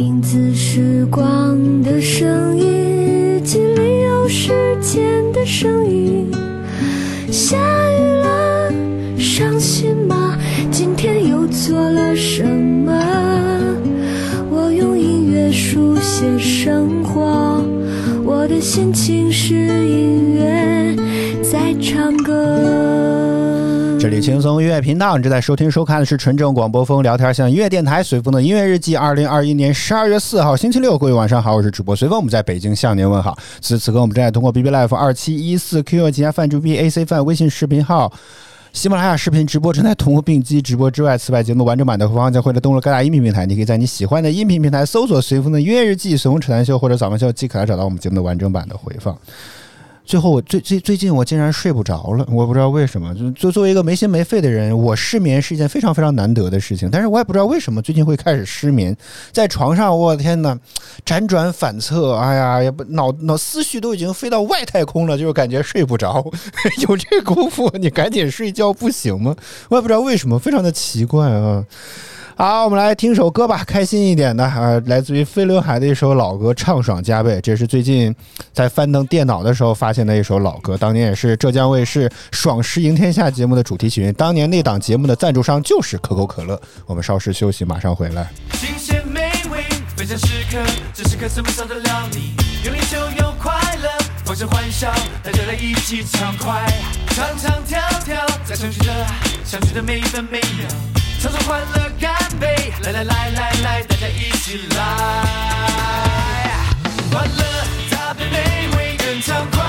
影子时光的声音，日记里有时间的声音。下雨了，伤心吗？今天又做了什么？我用音乐书写生活，我的心情是音乐在唱歌。这里轻松音乐频道，你正在收听收看的是纯正广播风聊天向音乐电台随风的音乐日记。二零二一年十二月四号星期六，各位晚上好，我是主播随风，我们在北京向您问好。此时此刻我们正在通过 B B Life 二七一四 QQ 旗下泛 G B A C 泛微信视频号。喜马拉雅视频直播正在同步并机直播之外，此外节目完整版的回放将会在登录各大音频平台，你可以在你喜欢的音频平台搜索“随风的音乐日记”、“随风扯淡秀”或者“早饭秀”，即可来找到我们节目的完整版的回放。最后，我最最最近我竟然睡不着了，我不知道为什么。就就作为一个没心没肺的人，我失眠是一件非常非常难得的事情，但是我也不知道为什么最近会开始失眠，在床上，我的天呐，辗转反侧，哎呀，也不脑脑思绪都已经飞到外太空了，就是感觉睡不着。有这功夫，你赶紧睡觉不行吗？我也不知道为什么，非常的奇怪啊。好，我们来听首歌吧，开心一点的啊，来自于飞轮海的一首老歌，畅爽加倍。这是最近在翻腾电脑的时候发现的一首老歌，当年也是浙江卫视《爽诗赢天下》节目的主题曲。当年那档节目的赞助商就是可口可乐。我们稍事休息，马上回来。新鲜美味，分享时刻，这时刻怎么少得了你？有你就有快乐，放声欢笑，大家来一起畅快，唱唱跳跳，在相聚的相聚的每分每秒，唱首欢乐干杯，来来来来来，大家一起来，欢乐搭配美味更畅快，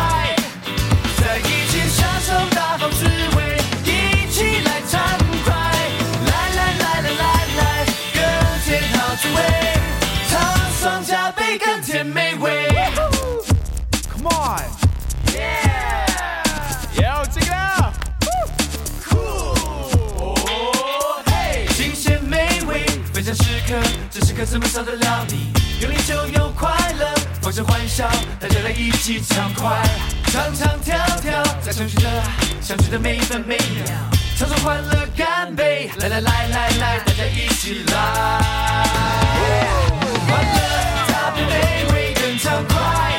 怎么少得了你？有你就有快乐，放声欢笑，大家来一起畅快，唱唱跳跳，在相聚的相聚的每一分每秒，唱出欢乐干杯，来来来来来，大家一起来，欢乐搭配美味更畅快。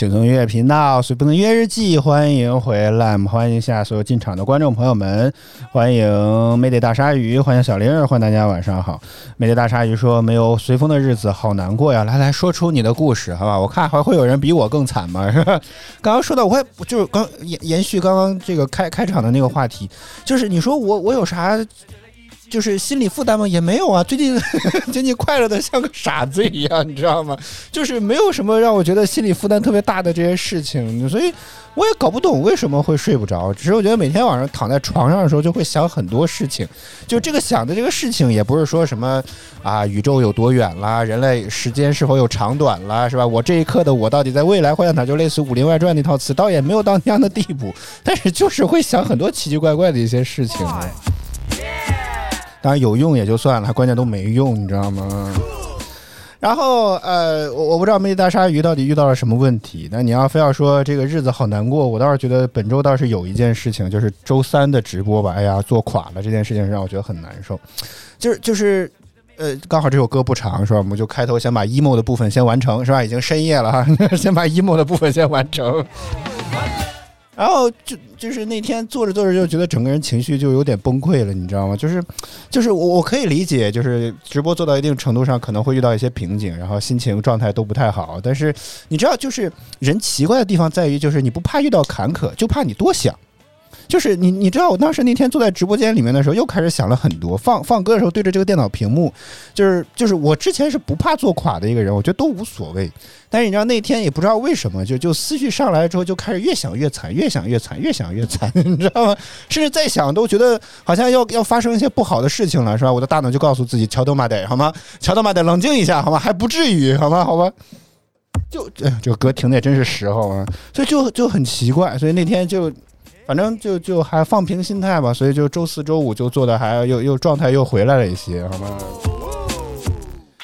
轻松音乐频道随风的音乐日记，欢迎回来，欢迎一下所有进场的观众朋友们，欢迎美得大鲨鱼，欢迎小玲儿，欢迎大家晚上好。美得大鲨鱼说：“没有随风的日子好难过呀！”来来说出你的故事，好吧？我看还会有人比我更惨吗？是吧？刚刚说到，我也就是刚延延续刚刚这个开开场的那个话题，就是你说我我有啥？就是心理负担吗？也没有啊。最近 最近快乐的像个傻子一样，你知道吗？就是没有什么让我觉得心理负担特别大的这些事情，所以我也搞不懂为什么会睡不着。只是我觉得每天晚上躺在床上的时候，就会想很多事情。就这个想的这个事情，也不是说什么啊，宇宙有多远啦，人类时间是否有长短啦，是吧？我这一刻的我到底在未来会在哪？就类似《武林外传》那套词，倒也没有到那样的地步，但是就是会想很多奇奇怪怪的一些事情。当然有用也就算了，关键都没用，你知道吗？然后呃，我我不知道美丽大鲨鱼到底遇到了什么问题。那你要非要说这个日子好难过，我倒是觉得本周倒是有一件事情，就是周三的直播吧，哎呀做垮了这件事情让我觉得很难受。就是就是呃，刚好这首歌不长是吧？我们就开头先把 emo 的部分先完成是吧？已经深夜了哈，先把 emo 的部分先完成。然后就就是那天做着做着就觉得整个人情绪就有点崩溃了，你知道吗？就是就是我我可以理解，就是直播做到一定程度上可能会遇到一些瓶颈，然后心情状态都不太好。但是你知道，就是人奇怪的地方在于，就是你不怕遇到坎坷，就怕你多想。就是你你知道，我当时那天坐在直播间里面的时候，又开始想了很多。放放歌的时候，对着这个电脑屏幕，就是就是我之前是不怕坐垮的一个人，我觉得都无所谓。但是你知道那天也不知道为什么，就就思绪上来之后，就开始越想越惨，越想越惨，越想越惨，你知道吗？甚至再想都觉得好像要要发生一些不好的事情了，是吧？我的大脑就告诉自己，乔德马得好吗？乔德马得冷静一下好吗？还不至于好吗？好吧。就这这个歌听的也真是时候啊，所以就就很奇怪，所以那天就反正就就还放平心态吧，所以就周四周五就做的还又又状态又回来了一些，好吗？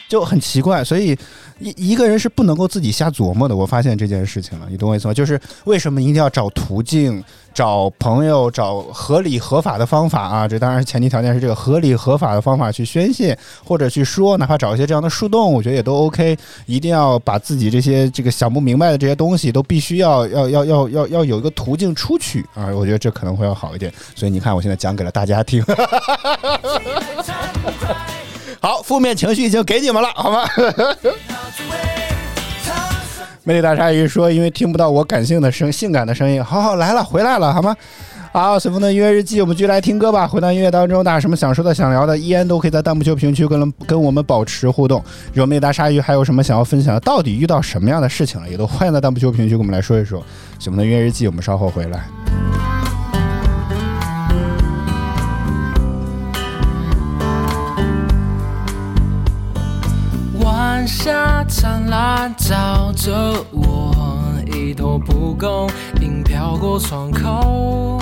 就很奇怪，所以一一个人是不能够自己瞎琢磨的。我发现这件事情了，你懂我意思吗？就是为什么一定要找途径、找朋友、找合理合法的方法啊？这当然前提条件是这个合理合法的方法去宣泄或者去说，哪怕找一些这样的树洞，我觉得也都 OK。一定要把自己这些这个想不明白的这些东西，都必须要要要要要要有一个途径出去啊！我觉得这可能会要好一点。所以你看，我现在讲给了大家听。好，负面情绪已经给你们了，好吗？魅力大鲨鱼说：“因为听不到我感性的声、性感的声音。”好好来了，回来了，好吗？好，随风的音乐日记，我们继续来听歌吧。回到音乐当中，大家什么想说的、想聊的，依然都可以在弹幕区评论区跟跟我们保持互动。如果魅力大鲨鱼还有什么想要分享的？到底遇到什么样的事情了？也都欢迎在弹幕区评论区跟我们来说一说。随风的音乐日记，我们稍后回来。下灿烂照着我，一朵蒲公英飘过窗口。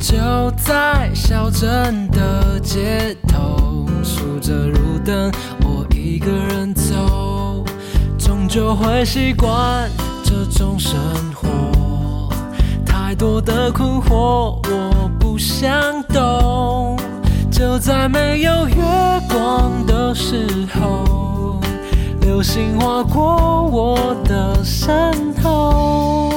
就在小镇的街头，数着路灯，我一个人走，终究会习惯这种生活。太多的困惑，我不想懂。就在没有月光的时候，流星划过我的身后。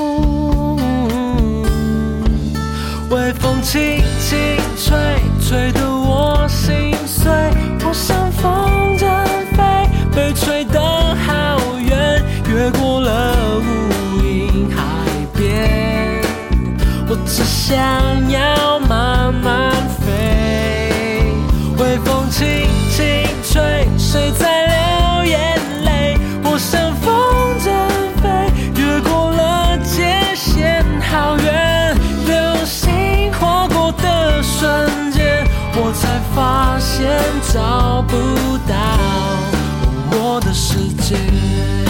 微风轻轻吹，吹得我心碎。我像风筝飞，被吹得好远，越过了无垠海边。我只想要慢慢，轻轻吹，谁在流眼泪？我像风筝飞，越过了界限，好远。流星划过的瞬间，我才发现找不到我的世界。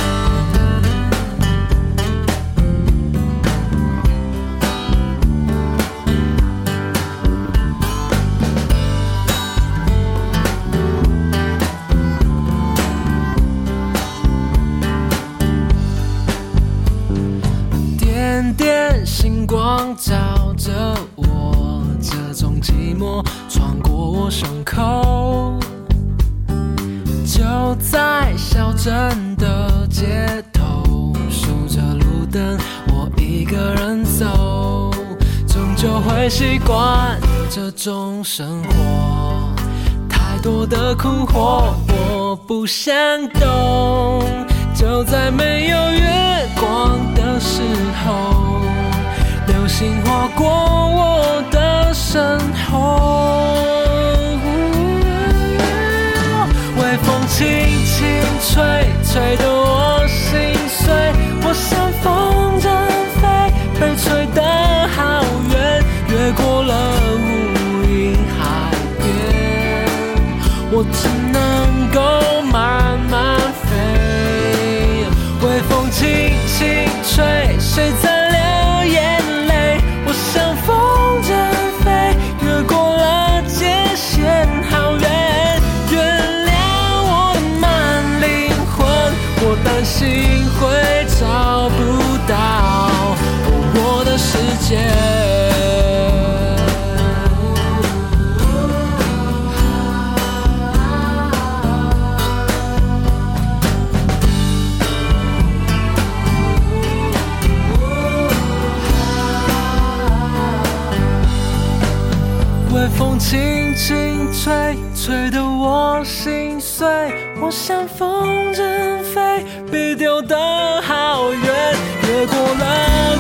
生活。太多的困惑，我不想懂。就在没有月光的时候，流星划过我的身后。微风轻轻吹，吹得我心碎。我像风筝飞，被吹得好远，越过了我只能够慢慢飞。微风轻轻吹，谁在流眼泪？我像风筝飞，越过了界限，好远。原谅我的慢灵魂，我担心会找不到我的世界。风轻轻吹，吹得我心碎。我像风筝飞，被丢得好远，越过了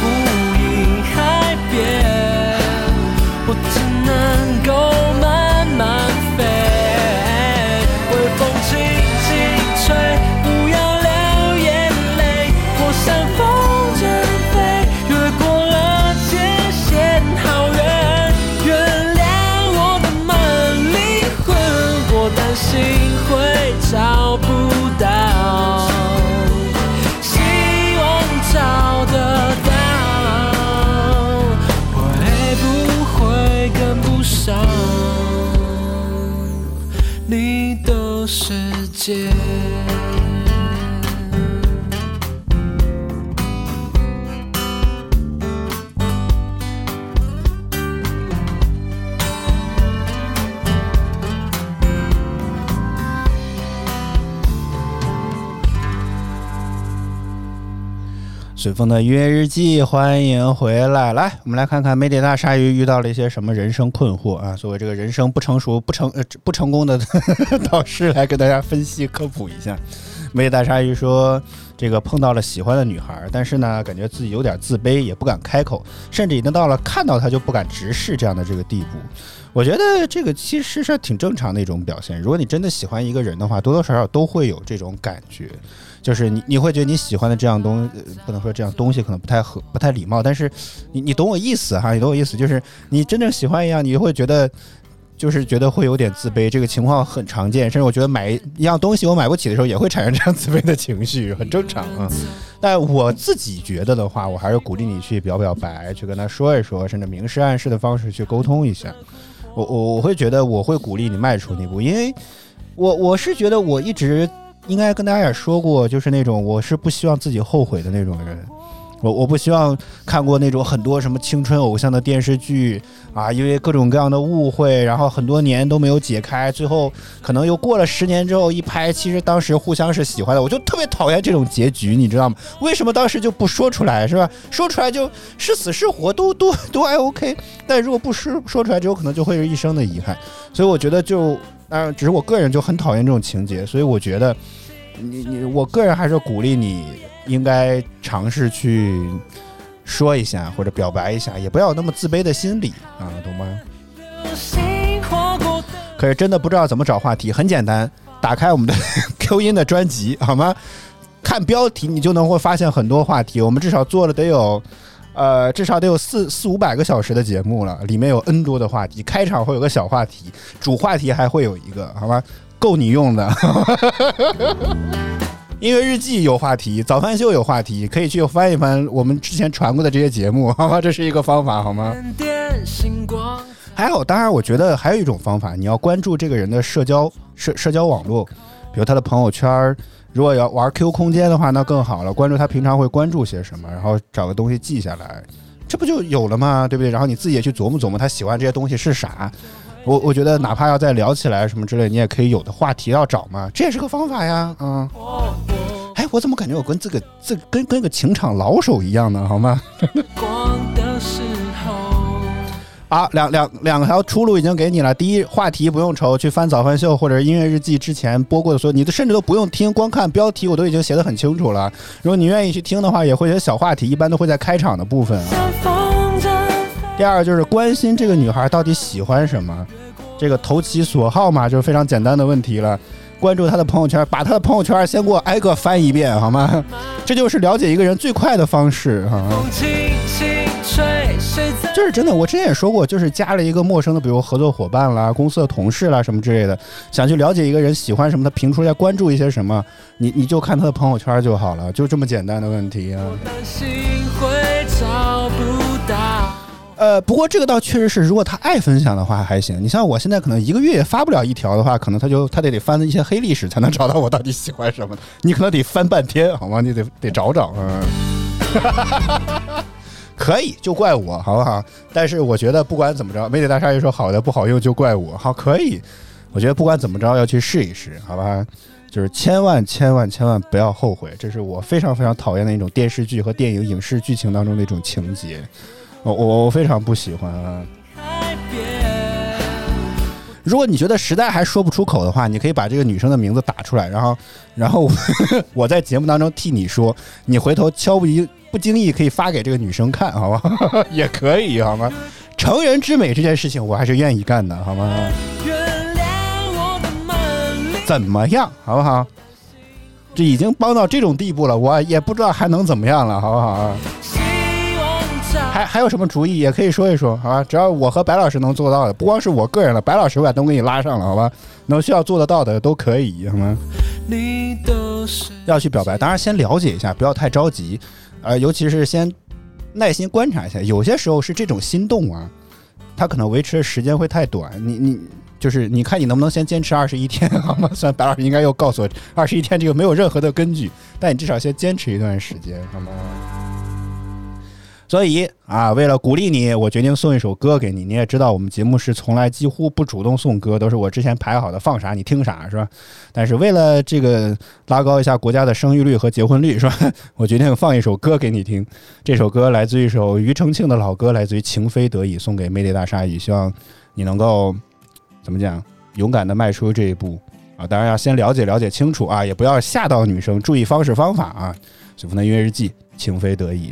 界。随风的音乐日记，欢迎回来。来，我们来看看美典大鲨鱼遇到了一些什么人生困惑啊？作为这个人生不成熟、不成呃不成功的 导师，来给大家分析科普一下。美典大鲨鱼说，这个碰到了喜欢的女孩，但是呢，感觉自己有点自卑，也不敢开口，甚至已经到了看到她就不敢直视这样的这个地步。我觉得这个其实是挺正常的一种表现。如果你真的喜欢一个人的话，多多少少都会有这种感觉。就是你你会觉得你喜欢的这样东，呃不能说这样东西可能不太合不太礼貌，但是你你懂我意思哈，你懂我意思，就是你真正喜欢一样，你会觉得就是觉得会有点自卑，这个情况很常见，甚至我觉得买一样东西我买不起的时候，也会产生这样自卑的情绪，很正常啊。但我自己觉得的话，我还是鼓励你去表表白，去跟他说一说，甚至明示暗示的方式去沟通一下。我我我会觉得我会鼓励你迈出那步，因为我我是觉得我一直应该跟大家也说过，就是那种我是不希望自己后悔的那种人。我我不希望看过那种很多什么青春偶像的电视剧啊，因为各种各样的误会，然后很多年都没有解开，最后可能又过了十年之后一拍，其实当时互相是喜欢的，我就特别讨厌这种结局，你知道吗？为什么当时就不说出来，是吧？说出来就是死是活都都都还 OK，但如果不说说出来，之后可能就会是一生的遗憾。所以我觉得就，当然只是我个人就很讨厌这种情节，所以我觉得你你我个人还是鼓励你应该尝试去说一下或者表白一下，也不要有那么自卑的心理啊，懂吗？可是真的不知道怎么找话题，很简单，打开我们的 Q 音的专辑好吗？看标题你就能会发现很多话题，我们至少做了得有。呃，至少得有四四五百个小时的节目了，里面有 N 多的话题。开场会有个小话题，主话题还会有一个，好吗？够你用的。音乐日记有话题，早饭秀有话题，可以去翻一翻我们之前传过的这些节目，好吗？这是一个方法，好吗？还有，当然，我觉得还有一种方法，你要关注这个人的社交社社交网络，比如他的朋友圈儿。如果要玩 Q 空间的话，那更好了。关注他平常会关注些什么，然后找个东西记下来，这不就有了吗？对不对？然后你自己也去琢磨琢磨，他喜欢这些东西是啥。我我觉得哪怕要再聊起来什么之类，你也可以有的话题要找嘛，这也是个方法呀。嗯，哎，我怎么感觉我跟这个这跟跟个情场老手一样呢？好吗？光的时候，好，两两两条出路已经给你了。第一，话题不用愁，去翻早饭秀或者音乐日记之前播过的所有，你都甚至都不用听，光看标题我都已经写得很清楚了。如果你愿意去听的话，也会有小话题，一般都会在开场的部分啊。第二就是关心这个女孩到底喜欢什么，这个投其所好嘛，就是非常简单的问题了。关注她的朋友圈，把她的朋友圈先给我挨个翻一遍，好吗？这就是了解一个人最快的方式啊。就是真的，我之前也说过，就是加了一个陌生的，比如合作伙伴啦、公司的同事啦什么之类的，想去了解一个人喜欢什么，他评出来关注一些什么，你你就看他的朋友圈就好了，就这么简单的问题啊。呃，不过这个倒确实是，如果他爱分享的话还行。你像我现在可能一个月也发不了一条的话，可能他就他得得翻一些黑历史才能找到我到底喜欢什么。你可能得翻半天，好吗？你得得找找，嗯。可以，就怪我，好不好？但是我觉得不管怎么着，媒体大鲨鱼说好的不好用就怪我，好，可以。我觉得不管怎么着要去试一试，好吧？就是千万千万千万不要后悔，这是我非常非常讨厌的一种电视剧和电影影视剧情当中的一种情节，我我我非常不喜欢啊。如果你觉得实在还说不出口的话，你可以把这个女生的名字打出来，然后，然后我 在节目当中替你说，你回头悄不一不经意可以发给这个女生看，好吧？也可以，好吗？成人之美这件事情，我还是愿意干的，好吗？怎么样，好不好？这已经帮到这种地步了，我也不知道还能怎么样了，好不好？还还有什么主意也可以说一说，好吧？只要我和白老师能做到的，不光是我个人了，白老师我也都给你拉上了，好吧？能需要做得到的都可以，好吗？你的身要去表白，当然先了解一下，不要太着急，呃，尤其是先耐心观察一下。有些时候是这种心动啊，它可能维持的时间会太短，你你就是你看你能不能先坚持二十一天，好吗？虽然白老师应该又告诉我二十一天这个没有任何的根据，但你至少先坚持一段时间，好吗？所以啊，为了鼓励你，我决定送一首歌给你。你也知道，我们节目是从来几乎不主动送歌，都是我之前排好的，放啥你听啥，是吧？但是为了这个拉高一下国家的生育率和结婚率，是吧？我决定放一首歌给你听。这首歌来自于一首庾澄庆的老歌，来自于《情非得已》，送给魅力大鲨鱼。希望你能够怎么讲，勇敢的迈出这一步啊！当然要先了解了解清楚啊，也不要吓到女生，注意方式方法啊。随风的音乐日记，《情非得已》。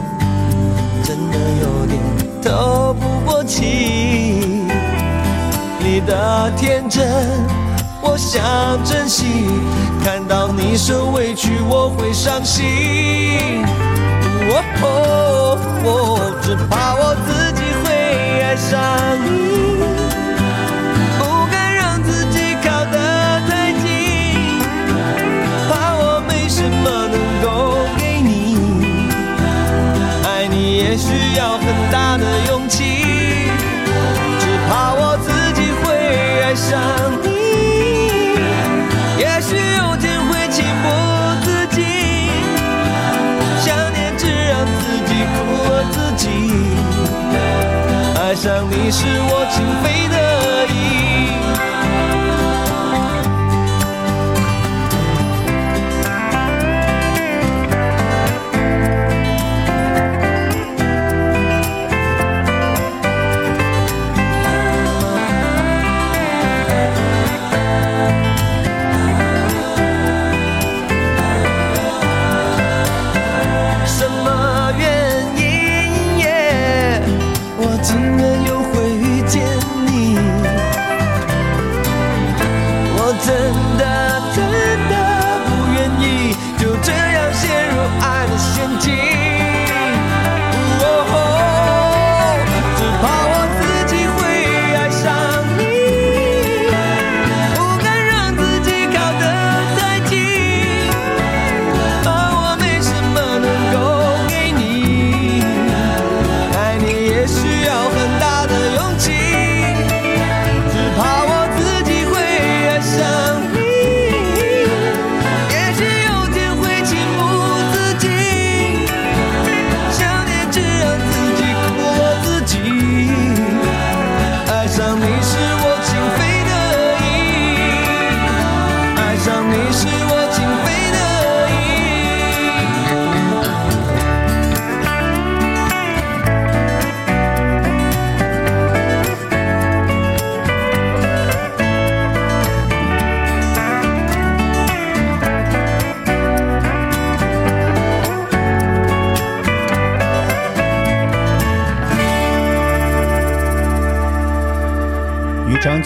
你。你的天真，我想珍惜，看到你受委屈，我会伤心。哦哦哦，只怕我自己会爱上你。你是我情非得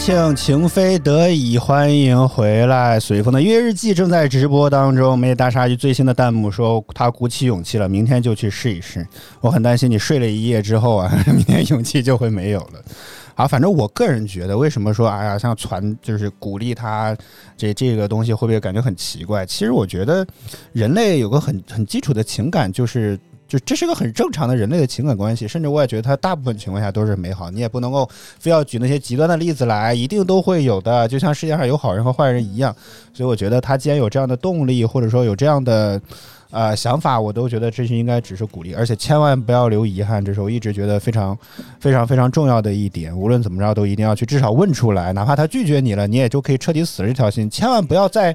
庆情非得已，欢迎回来。随风的音乐日记正在直播当中。美大鲨鱼最新的弹幕说他鼓起勇气了，明天就去试一试。我很担心你睡了一夜之后啊，明天勇气就会没有了。好，反正我个人觉得，为什么说哎呀，像传就是鼓励他这这个东西，会不会感觉很奇怪？其实我觉得人类有个很很基础的情感，就是。这是个很正常的人类的情感关系，甚至我也觉得它大部分情况下都是美好。你也不能够非要举那些极端的例子来，一定都会有的。就像世界上有好人和坏人一样，所以我觉得他既然有这样的动力，或者说有这样的呃想法，我都觉得这是应该只是鼓励，而且千万不要留遗憾。这是我一直觉得非常非常非常重要的一点。无论怎么着，都一定要去至少问出来，哪怕他拒绝你了，你也就可以彻底死了这条心。千万不要再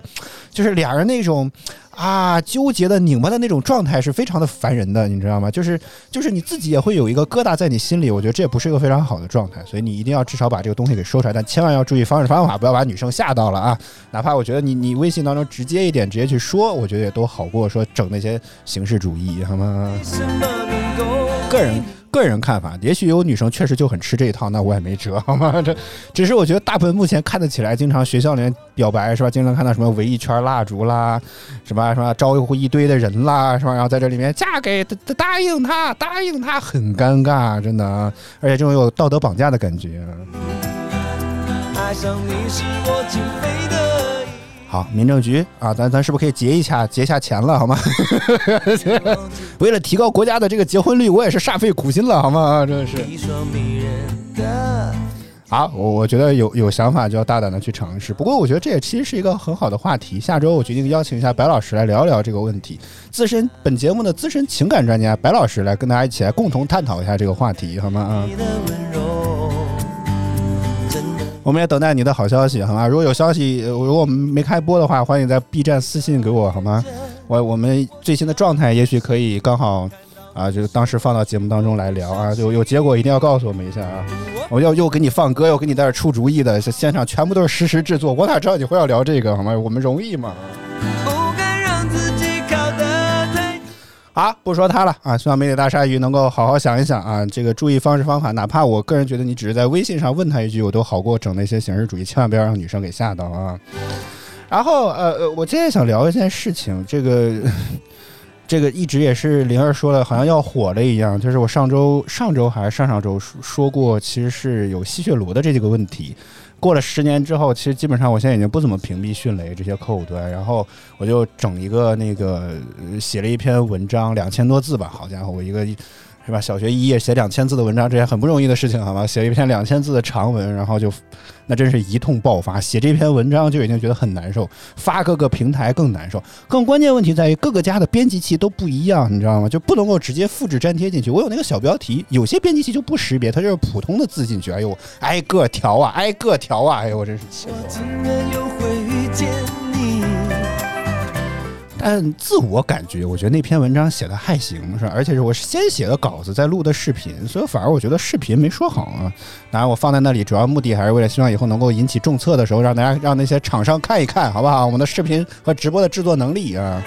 就是俩人那种。啊，纠结的、拧巴的那种状态是非常的烦人的，你知道吗？就是就是你自己也会有一个疙瘩在你心里，我觉得这也不是一个非常好的状态，所以你一定要至少把这个东西给说出来，但千万要注意方式方法，不要把女生吓到了啊！哪怕我觉得你你微信当中直接一点，直接去说，我觉得也都好过说整那些形式主义，好吗？个人个人看法，也许有女生确实就很吃这一套，那我也没辙，好吗？这只是我觉得大部分目前看得起来，经常学校里面表白是吧？经常看到什么围一圈蜡烛啦，什么什么招呼一堆的人啦，是吧？然后在这里面嫁给答答应他，答应他，很尴尬，真的啊，而且这种有道德绑架的感觉。爱上你是我情非。好，民政局啊，咱咱是不是可以结一下结一下钱了，好吗？为了提高国家的这个结婚率，我也是煞费苦心了，好吗？啊真的是。好，我我觉得有有想法就要大胆的去尝试。不过我觉得这也其实是一个很好的话题。下周我决定邀请一下白老师来聊聊这个问题。资深本节目的资深情感专家白老师来跟大家一起来共同探讨一下这个话题，好吗？啊、你的温柔，真的我们也等待你的好消息，好吗？如果有消息，如果我们没开播的话，欢迎在 B 站私信给我，好吗？我我们最新的状态也许可以刚好啊，就当时放到节目当中来聊啊，就有结果一定要告诉我们一下啊。我要又给你放歌，又给你在这出主意的，现场全部都是实时制作，我哪知道你会要聊这个，好吗？我们容易吗？好，不说他了啊！希望美女大鲨鱼能够好好想一想啊，这个注意方式方法，哪怕我个人觉得你只是在微信上问他一句，我都好过整那些形式主义，千万不要让女生给吓到啊。然后呃呃，我今天想聊一件事情，这个 这个一直也是灵儿说的，好像要火了一样，就是我上周上周还是上上周说说过，其实是有吸血罗的这几个问题。过了十年之后，其实基本上我现在已经不怎么屏蔽迅雷这些客户端，然后我就整一个那个写了一篇文章，两千多字吧，好家伙，我一个是吧？小学一页写两千字的文章，这也很不容易的事情，好吗？写一篇两千字的长文，然后就那真是一通爆发。写这篇文章就已经觉得很难受，发各个平台更难受。更关键问题在于各个家的编辑器都不一样，你知道吗？就不能够直接复制粘贴进去。我有那个小标题，有些编辑器就不识别，它就是普通的字进去。哎呦，挨个调啊，挨个调啊，哎呦，我真是气死我了。但自我感觉，我觉得那篇文章写的还行，是吧？而且是我先写的稿子，再录的视频，所以反而我觉得视频没说好啊。当然，我放在那里主要目的还是为了希望以后能够引起重测的时候，让大家让那些厂商看一看，好不好？我们的视频和直播的制作能力啊。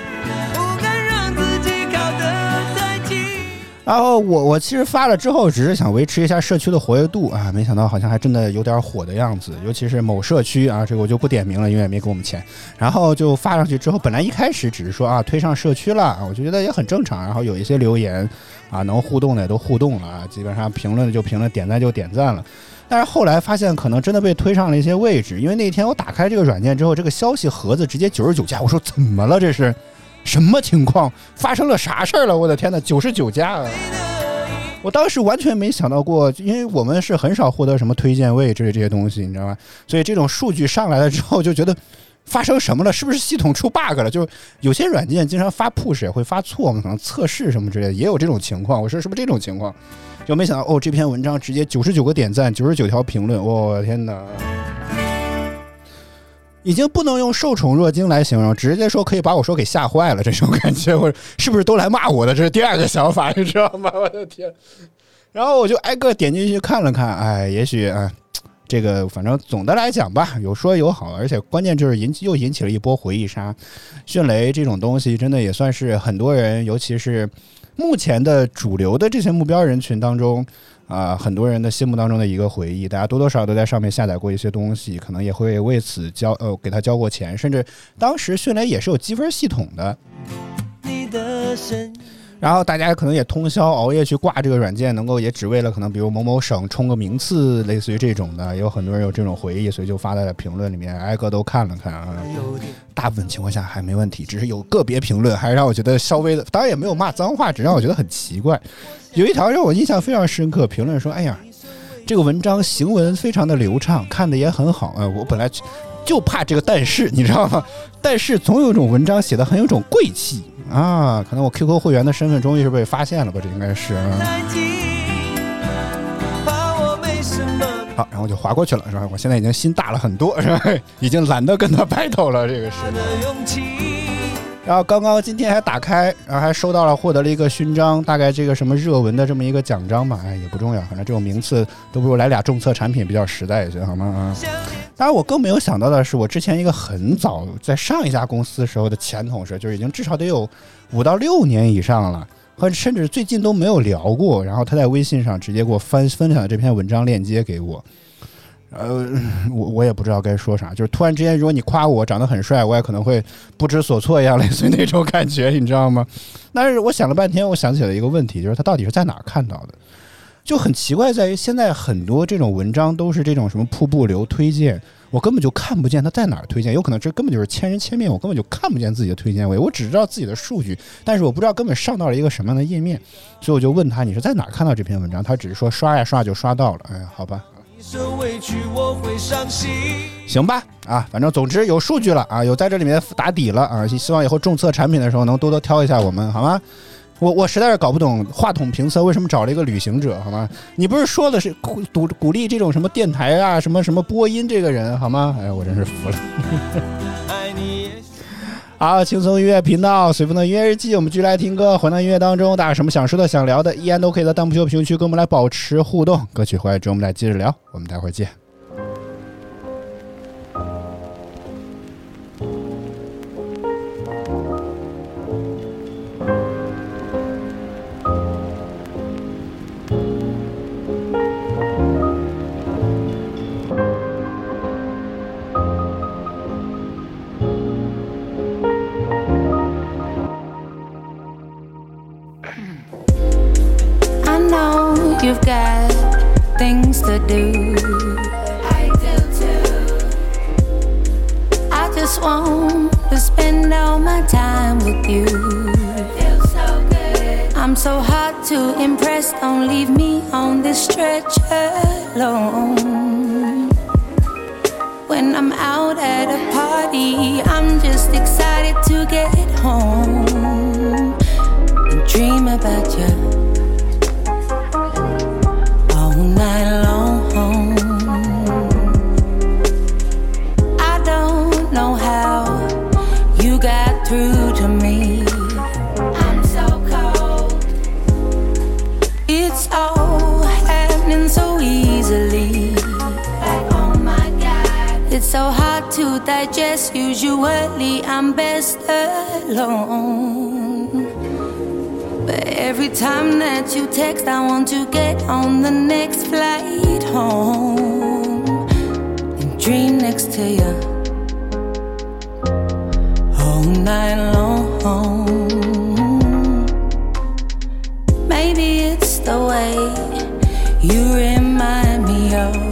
然后我我其实发了之后，只是想维持一下社区的活跃度啊，没想到好像还真的有点火的样子，尤其是某社区啊，这个我就不点名了，因为也没给我们钱。然后就发上去之后，本来一开始只是说啊推上社区了，我就觉得也很正常。然后有一些留言啊能互动的也都互动了，啊，基本上评论的就评论，点赞就点赞了。但是后来发现，可能真的被推上了一些位置，因为那天我打开这个软件之后，这个消息盒子直接九十九加，我说怎么了？这是什么情况？发生了啥事儿了？我的天呐，九十九加啊！我当时完全没想到过，因为我们是很少获得什么推荐位之类这些东西，你知道吗？所以这种数据上来了之后，就觉得发生什么了？是不是系统出 bug 了？就有些软件经常发 push 也会发错嘛，可能测试什么之类的也有这种情况。我说是不是这种情况？就没想到哦，这篇文章直接九十九个点赞，九十九条评论，我、天哪！已经不能用受宠若惊来形容，直接说可以把我说给吓坏了，这种感觉，我是不是都来骂我的？这是第二个想法，你知道吗？我的天！然后我就挨个点进去看了看，哎，也许啊，这个反正总的来讲吧，有说有好，而且关键就是引起又引起了一波回忆杀。迅雷这种东西，真的也算是很多人，尤其是目前的主流的这些目标人群当中，啊、很多人的心目当中的一个回忆，大家多多少少都在上面下载过一些东西，可能也会为此交呃给他交过钱，甚至当时迅雷也是有积分系统的。你的声音然后大家可能也通宵熬夜去挂这个软件，能够也只为了可能比如某某省冲个名次，类似于这种的，有很多人有这种回忆，所以就发在了评论里面，挨个都看了看啊。大部分情况下还没问题，只是有个别评论还是让我觉得稍微的，当然也没有骂脏话，只让我觉得很奇怪。有一条让我印象非常深刻，评论说：“哎呀，这个文章行文非常的流畅，看的也很好。呃，我本来就就怕这个但是，你知道吗？但是总有一种文章写的很有种贵气啊，可能我 QQ 会员的身份终于是被发现了吧？这应该是。好，然后就划过去了，是吧？我现在已经心大了很多，是吧？已经懒得跟他 battle 了，这个是。然后刚刚今天还打开，然后还收到了获得了一个勋章，大概这个什么热文的这么一个奖章吧，哎也不重要，反正这种名次都不如来俩重测产品比较实在一些，好吗？啊，当然我更没有想到的是，我之前一个很早在上一家公司时候的前同事，就是已经至少得有五到六年以上了。和甚至最近都没有聊过，然后他在微信上直接给我翻分享这篇文章链接给我，呃，我我也不知道该说啥，就是突然之间，如果你夸我长得很帅，我也可能会不知所措一样，类似于那种感觉，你知道吗？但是我想了半天，我想起了一个问题，就是他到底是在哪儿看到的？就很奇怪，在于现在很多这种文章都是这种什么瀑布流推荐，我根本就看不见他在哪儿推荐，有可能这根本就是千人千面，我根本就看不见自己的推荐位，我只知道自己的数据，但是我不知道根本上到了一个什么样的页面，所以我就问他你是在哪儿看到这篇文章，他只是说刷呀刷就刷到了，哎呀，好吧。你受委屈，我会伤心。行吧，啊，反正总之有数据了啊，有在这里面打底了啊，希望以后重测产品的时候能多多挑一下我们，好吗？我我实在是搞不懂话筒评测为什么找了一个旅行者，好吗？你不是说的是鼓鼓鼓励这种什么电台啊，什么什么播音这个人，好吗？哎呀，我真是服了。爱你好，轻松音乐频道，随风的音乐日记，我们继续来听歌。回到音乐当中，大家有什么想说的、想聊的，依然都可以在弹幕区、评论区跟我们来保持互动。歌曲回来之后，我们来接着聊。我们待会儿见。Got things to do. I do too. I just want to spend all my time with you. Feels so good. I'm so hard to impress. Don't leave me on this stretch alone. When I'm out at a party, I'm just excited to get home and dream about you digest. Usually, I'm best alone. But every time that you text, I want to get on the next flight home and dream next to you all night long. Maybe it's the way you remind me of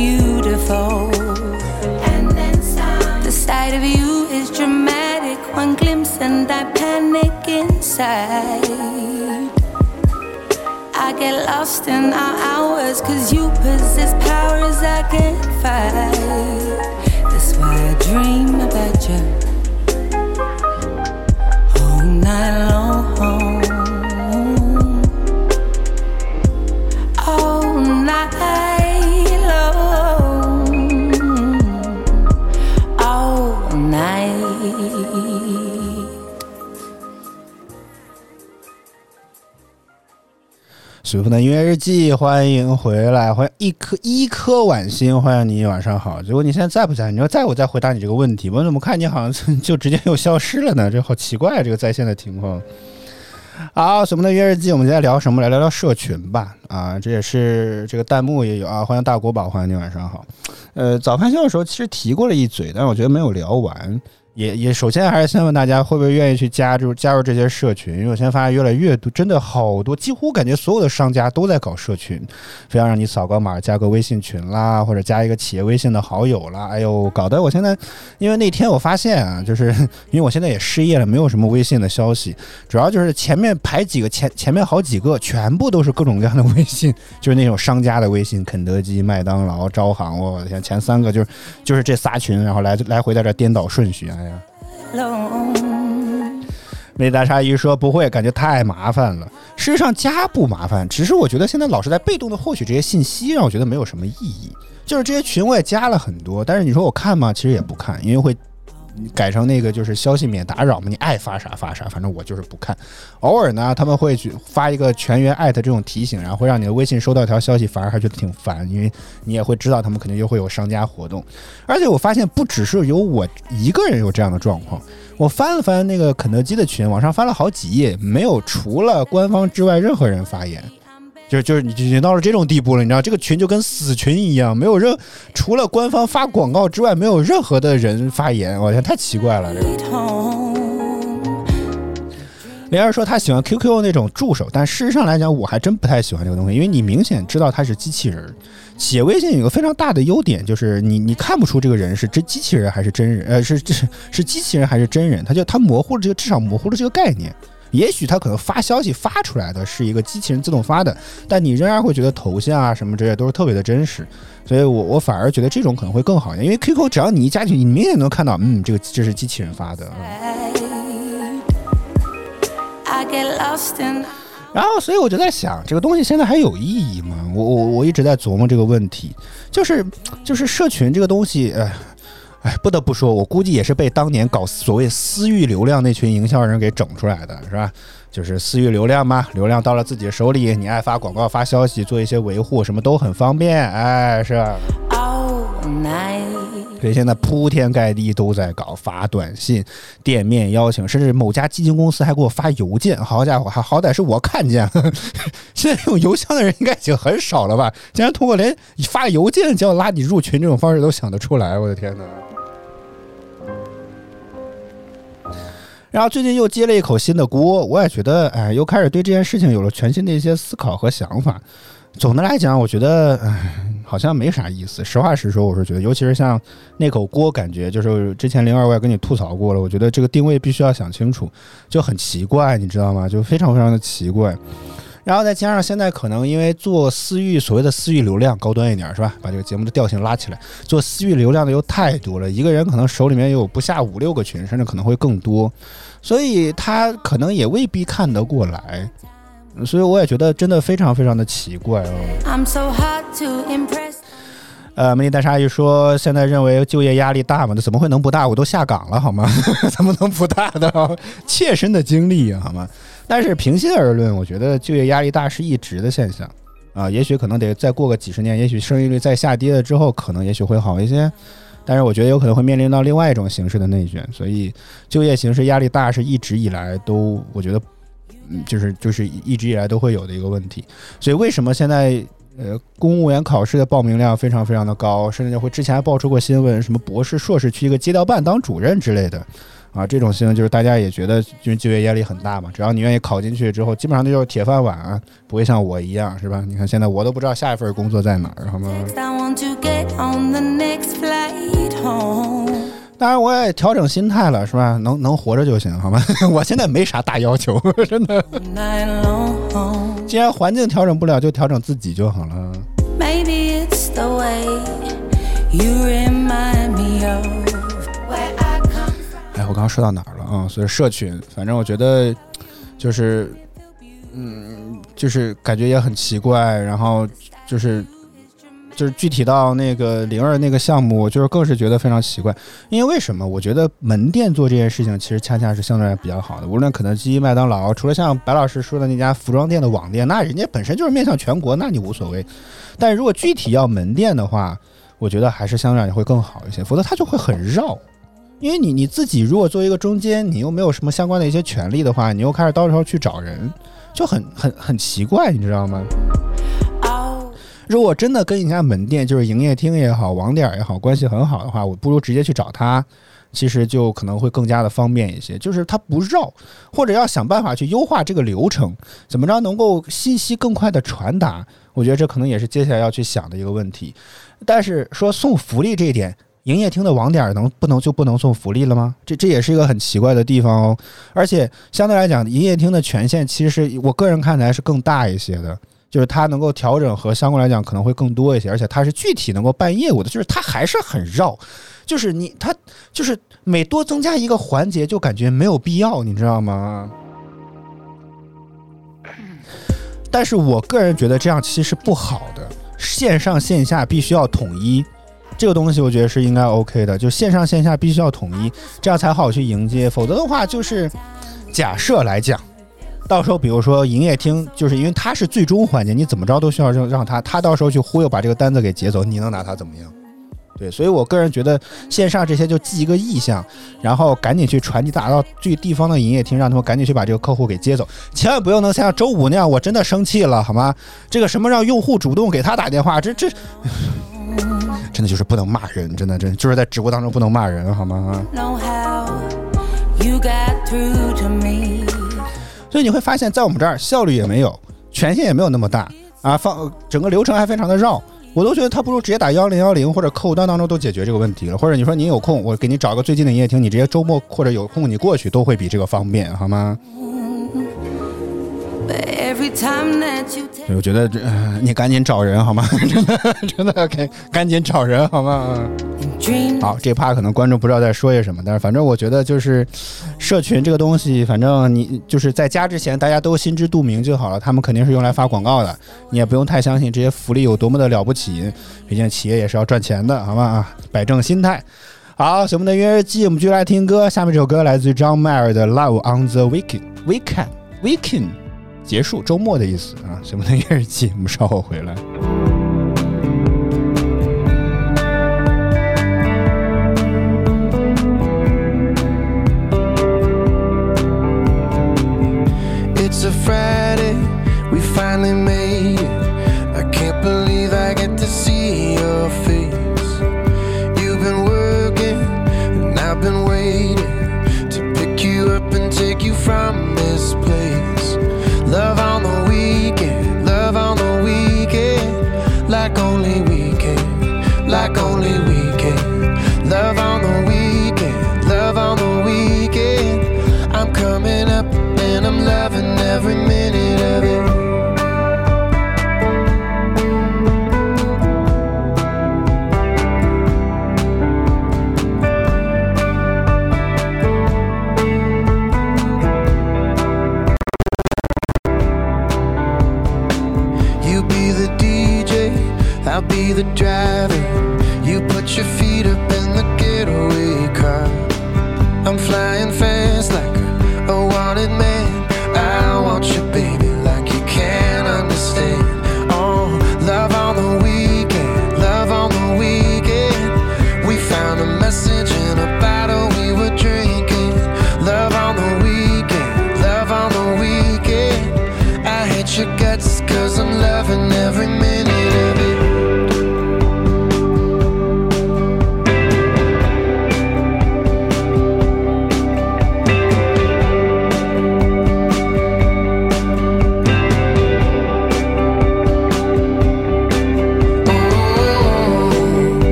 beautiful. And then some. The sight of you is dramatic. One glimpse and I panic inside. I get lost in our hours, cause you possess powers I can't fight. That's why I dream about you all night long. 随风的音乐日记，欢迎回来，欢迎一颗一颗晚星，欢迎你，晚上好。结果你现在在不在？你要在，我再回答你这个问题。我怎么看你好像 就直接又消失了呢？这好奇怪，这个在线的情况。好，随风的音乐日记，我们今天聊什么？来聊聊社群吧。啊，这也是这个弹幕也有啊。欢迎大国宝，欢迎你，晚上好。呃，早饭秀的时候其实提过了一嘴，但是我觉得没有聊完。也也，首先还是先问大家会不会愿意去加入加入这些社群？因为我现在发现越来越多，真的好多，几乎感觉所有的商家都在搞社群，非要让你扫个码加个微信群啦，或者加一个企业微信的好友啦。哎呦，搞得我现在，因为那天我发现啊，就是因为我现在也失业了，没有什么微信的消息，主要就是前面排几个前前面好几个，全部都是各种各样的微信，就是那种商家的微信，肯德基、麦当劳、招行，我的天，前三个就是就是这仨群，然后来来回在这颠倒顺序，啊呀。alone. 美大鲨鱼说不会，感觉太麻烦了。事实上加不麻烦，只是我觉得现在老是在被动的获取这些信息，让我觉得没有什么意义。就是这些群我也加了很多，但是你说我看吗？其实也不看，因为会改成那个就是消息免打扰嘛，你爱发啥发啥，反正我就是不看。偶尔呢，他们会去发一个全员艾特这种提醒，然后会让你的微信收到一条消息，反而还觉得挺烦，因为你也会知道他们肯定又会有商家活动。而且我发现不只是有我一个人有这样的状况，我翻了翻那个肯德基的群，往上翻了好几页，没有除了官方之外任何人发言。就是就是你已经到了这种地步了，你知道这个群就跟死群一样，没有任除了官方发广告之外，没有任何的人发言，我天，太奇怪了这个。莲儿说他喜欢 QQ 那种助手，但事实上来讲，我还真不太喜欢这个东西，因为你明显知道他是机器人。企业微信有个非常大的优点，就是你你看不出这个人是真机器人还是真人，呃，是是是机器人还是真人，他就他模糊了这个至少模糊了这个概念。也许他可能发消息发出来的是一个机器人自动发的，但你仍然会觉得头像啊什么这些都是特别的真实，所以我我反而觉得这种可能会更好一点，因为 QQ 只要你一加进去，你明显能看到，嗯，这个这是机器人发的。然后，所以我就在想，这个东西现在还有意义吗？我我我一直在琢磨这个问题，就是就是社群这个东西，哎哎，不得不说，我估计也是被当年搞所谓私域流量那群营销人给整出来的，是吧？就是私域流量嘛，流量到了自己手里，你爱发广告、发消息、做一些维护，什么都很方便，哎，是吧？all night. 所以现在铺天盖地都在搞发短信、店面邀请，甚至某家基金公司还给我发邮件。好家伙，还好歹是我看见了。现在用邮箱的人应该已经很少了吧？竟然通过连发邮件叫拉你入群这种方式都想得出来，我的天哪！然后最近又接了一口新的锅，我也觉得，哎，又开始对这件事情有了全新的一些思考和想法。总的来讲，我觉得，唉，好像没啥意思。实话实说，我是觉得，尤其是像那口锅，感觉就是之前零二我也跟你吐槽过了，我觉得这个定位必须要想清楚，就很奇怪，你知道吗？就非常非常的奇怪。然后再加上现在可能因为做私域，所谓的私域流量高端一点是吧？把这个节目的调性拉起来，做私域流量的又太多了，一个人可能手里面有不下五六个群，甚至可能会更多，所以他可能也未必看得过来。所以我也觉得真的非常非常的奇怪哦。I'm so hard to. 呃，美丽大鲨鱼说，现在认为就业压力大吗？那怎么会能不大？我都下岗了，好吗？怎么能不大的？切身的经历啊，好吗？但是平心而论，我觉得就业压力大是一直的现象啊。也许可能得再过个几十年，也许生育率再下跌了之后，可能也许会好一些。但是我觉得有可能会面临到另外一种形式的内卷，所以就业形势压力大是一直以来都，我觉得，嗯，就是就是一直以来都会有的一个问题。所以为什么现在呃公务员考试的报名量非常非常的高，甚至会之前还爆出过新闻，什么博士、硕士去一个街道办当主任之类的。啊，这种新闻就是大家也觉得，因为就业压力很大嘛，只要你愿意考进去之后，基本上那就是铁饭碗啊，不会像我一样，是吧？你看现在我都不知道下一份工作在哪儿，好吗？当然，我也调整心态了，是吧？能能活着就行，好吗？我现在没啥大要求，真的。既然环境调整不了，就调整自己就好了。Maybe it's the way you remind me of where I come from. 哎，我刚刚说到哪儿了啊？所以社群，反正我觉得就是，嗯，就是感觉也很奇怪，然后就是就是具体到那个灵儿那个项目，就是更是觉得非常奇怪。因为为什么？我觉得门店做这件事情，其实恰恰是相对来比较好的。无论肯德基、麦当劳，除了像白老师说的那家服装店的网店，那人家本身就是面向全国，那你无所谓。但如果具体要门店的话，我觉得还是相对来会更好一些，否则它就会很绕。因为你你自己如果作为一个中间，你又没有什么相关的一些权利的话，你又开始到时候去找人，就很很很奇怪，你知道吗？如果真的跟一家门店，就是营业厅也好，网点也好，关系很好的话，我不如直接去找他，其实就可能会更加的方便一些。就是他不绕，或者要想办法去优化这个流程，怎么着能够信息更快的传达？我觉得这可能也是接下来要去想的一个问题。但是说送福利这一点，营业厅的网点能不能就不能送福利了吗？这这也是一个很奇怪的地方哦。而且相对来讲，营业厅的权限其实我个人看来是更大一些的。就是它能够调整和相关来讲可能会更多一些，而且它是具体能够办业务的，就是它还是很绕，就是你它就是每多增加一个环节就感觉没有必要，你知道吗？但是我个人觉得这样其实是不好的，线上线下必须要统一，这个东西我觉得是应该 OK 的，就线上线下必须要统一，这样才好去迎接，否则的话就是假设来讲。到时候，比如说营业厅，就是因为它是最终环节，你怎么着都需要让让他，他到时候去忽悠把这个单子给截走，你能拿他怎么样？对，所以我个人觉得线上这些就记一个意向，然后赶紧去传递达到最地方的营业厅，让他们赶紧去把这个客户给接走，千万不要能像周五那样，我真的生气了，好吗？这个什么让用户主动给他打电话，这这 真的就是不能骂人，真的真就是在直播当中不能骂人，好吗？所以你会发现在我们这儿效率也没有，权限也没有那么大啊，放整个流程还非常的绕。我都觉得他不如直接打幺零幺零或者客户端当中都解决这个问题了，或者你说你有空，我给你找个最近的营业厅，你直接周末或者有空你过去都会比这个方便，好吗？我觉得这、呃你赶紧找人好吗？真的真的赶赶紧找人好吗好，这趴可能观众不知道在说些什么，但是反正我觉得就是社群这个东西，反正你就是在加之前大家都心知肚明就好了，他们肯定是用来发广告的，你也不用太相信这些福利有多么的了不起，毕竟企业也是要赚钱的，好吗？啊，摆正心态。好，我们的音乐日记，我们继续来听歌。下面这首歌来自于张迈尔的《Love on the Weekend》，Weekend Weekend 结束周末的意思啊。什么的音乐日记，我们稍后回来。